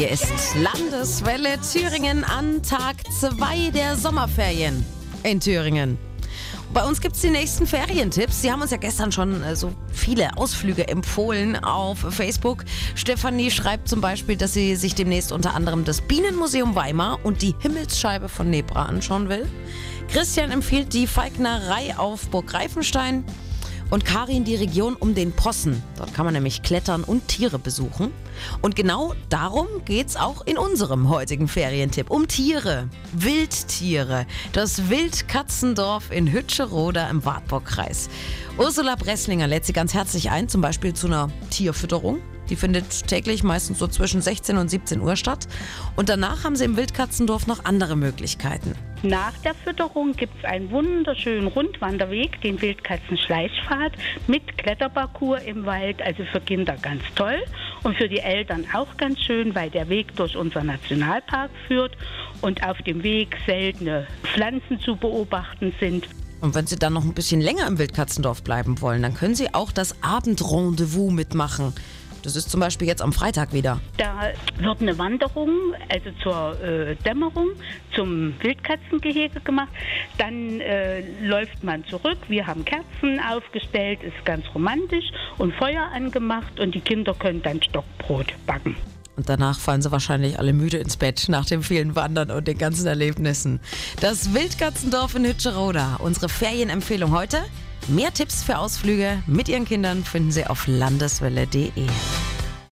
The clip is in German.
Hier ist Landeswelle Thüringen an Tag 2 der Sommerferien in Thüringen. Bei uns gibt es die nächsten Ferientipps. Sie haben uns ja gestern schon äh, so viele Ausflüge empfohlen auf Facebook. Stefanie schreibt zum Beispiel, dass sie sich demnächst unter anderem das Bienenmuseum Weimar und die Himmelsscheibe von Nebra anschauen will. Christian empfiehlt die Falknerei auf Burg Greifenstein und Karin die Region um den Possen. Dort kann man nämlich klettern und Tiere besuchen. Und genau darum geht es auch in unserem heutigen Ferientipp. Um Tiere, Wildtiere. Das Wildkatzendorf in Hütscheroda im Wartburgkreis. Ursula Bresslinger lädt sie ganz herzlich ein, zum Beispiel zu einer Tierfütterung. Die findet täglich meistens so zwischen 16 und 17 Uhr statt. Und danach haben sie im Wildkatzendorf noch andere Möglichkeiten. Nach der Fütterung gibt es einen wunderschönen Rundwanderweg, den Wildkatzenschleichpfad mit Kletterparcours im Wald, also für Kinder ganz toll und für die Eltern auch ganz schön, weil der Weg durch unser Nationalpark führt und auf dem Weg seltene Pflanzen zu beobachten sind. Und wenn Sie dann noch ein bisschen länger im Wildkatzendorf bleiben wollen, dann können Sie auch das Abendrendezvous mitmachen. Das ist zum Beispiel jetzt am Freitag wieder. Da wird eine Wanderung, also zur äh, Dämmerung, zum Wildkatzengehege gemacht. Dann äh, läuft man zurück. Wir haben Kerzen aufgestellt, ist ganz romantisch und Feuer angemacht und die Kinder können dann Stockbrot backen. Und danach fallen sie wahrscheinlich alle müde ins Bett nach dem vielen Wandern und den ganzen Erlebnissen. Das Wildkatzendorf in Hütscheroda, unsere Ferienempfehlung heute. Mehr Tipps für Ausflüge mit Ihren Kindern finden Sie auf landeswelle.de.